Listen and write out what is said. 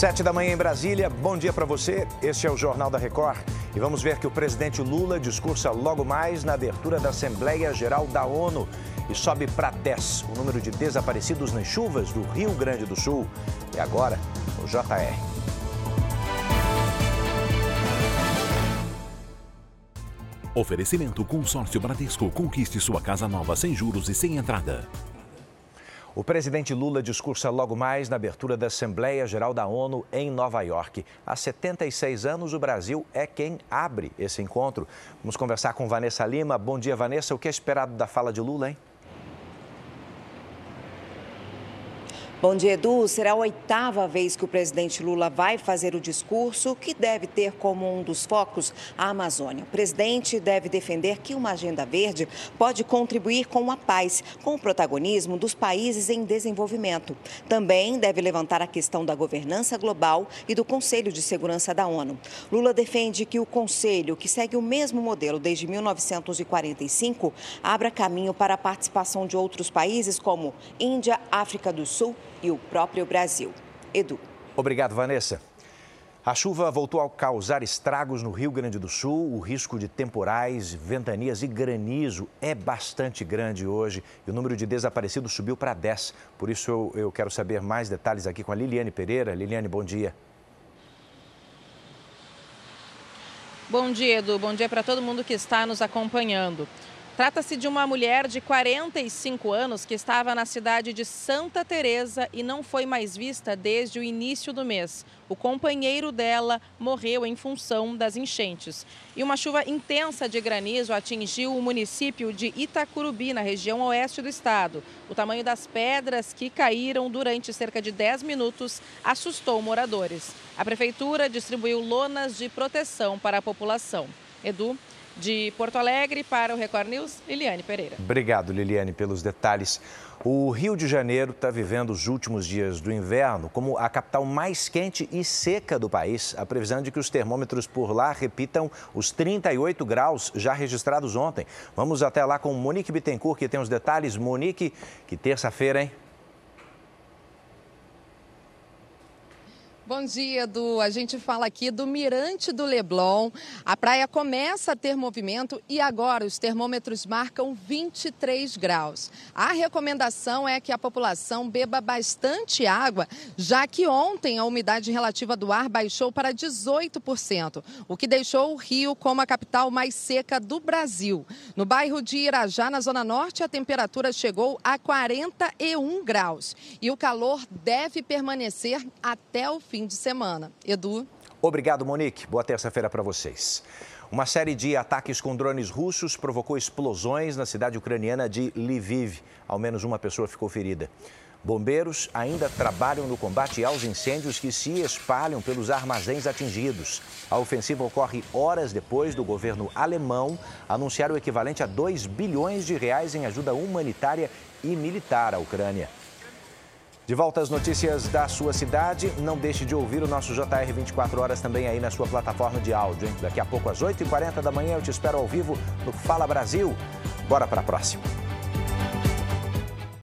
Sete da manhã em Brasília, bom dia para você. Este é o Jornal da Record. E vamos ver que o presidente Lula discursa logo mais na abertura da Assembleia Geral da ONU e sobe para 10 o número de desaparecidos nas chuvas do Rio Grande do Sul. E agora, o JR. Oferecimento Consórcio Bradesco. Conquiste sua casa nova sem juros e sem entrada. O presidente Lula discursa logo mais na abertura da Assembleia Geral da ONU em Nova York. Há 76 anos, o Brasil é quem abre esse encontro. Vamos conversar com Vanessa Lima. Bom dia, Vanessa. O que é esperado da fala de Lula, hein? Bom dia, Edu. Será a oitava vez que o presidente Lula vai fazer o discurso que deve ter como um dos focos a Amazônia. O presidente deve defender que uma agenda verde pode contribuir com a paz, com o protagonismo dos países em desenvolvimento. Também deve levantar a questão da governança global e do Conselho de Segurança da ONU. Lula defende que o Conselho, que segue o mesmo modelo desde 1945, abra caminho para a participação de outros países como Índia, África do Sul e o próprio Brasil. Edu. Obrigado, Vanessa. A chuva voltou a causar estragos no Rio Grande do Sul. O risco de temporais, ventanias e granizo é bastante grande hoje e o número de desaparecidos subiu para 10. Por isso, eu, eu quero saber mais detalhes aqui com a Liliane Pereira. Liliane, bom dia. Bom dia, Edu. Bom dia para todo mundo que está nos acompanhando. Trata-se de uma mulher de 45 anos que estava na cidade de Santa Teresa e não foi mais vista desde o início do mês. O companheiro dela morreu em função das enchentes. E uma chuva intensa de granizo atingiu o município de Itacurubi, na região oeste do estado. O tamanho das pedras que caíram durante cerca de 10 minutos assustou moradores. A prefeitura distribuiu lonas de proteção para a população. Edu, de Porto Alegre para o Record News, Liliane Pereira. Obrigado, Liliane, pelos detalhes. O Rio de Janeiro está vivendo os últimos dias do inverno como a capital mais quente e seca do país. A previsão é de que os termômetros por lá repitam os 38 graus já registrados ontem. Vamos até lá com Monique Bittencourt, que tem os detalhes. Monique, que terça-feira, hein? Bom dia, Edu. A gente fala aqui do Mirante do Leblon. A praia começa a ter movimento e agora os termômetros marcam 23 graus. A recomendação é que a população beba bastante água, já que ontem a umidade relativa do ar baixou para 18%, o que deixou o Rio como a capital mais seca do Brasil. No bairro de Irajá, na Zona Norte, a temperatura chegou a 41 graus e o calor deve permanecer até o fim fim de semana. Edu. Obrigado, Monique. Boa terça-feira para vocês. Uma série de ataques com drones russos provocou explosões na cidade ucraniana de Lviv. Ao menos uma pessoa ficou ferida. Bombeiros ainda trabalham no combate aos incêndios que se espalham pelos armazéns atingidos. A ofensiva ocorre horas depois do governo alemão anunciar o equivalente a 2 bilhões de reais em ajuda humanitária e militar à Ucrânia. De volta às notícias da sua cidade, não deixe de ouvir o nosso JR 24 horas também aí na sua plataforma de áudio. Hein? Daqui a pouco, às 8h40 da manhã, eu te espero ao vivo no Fala Brasil. Bora para a próxima.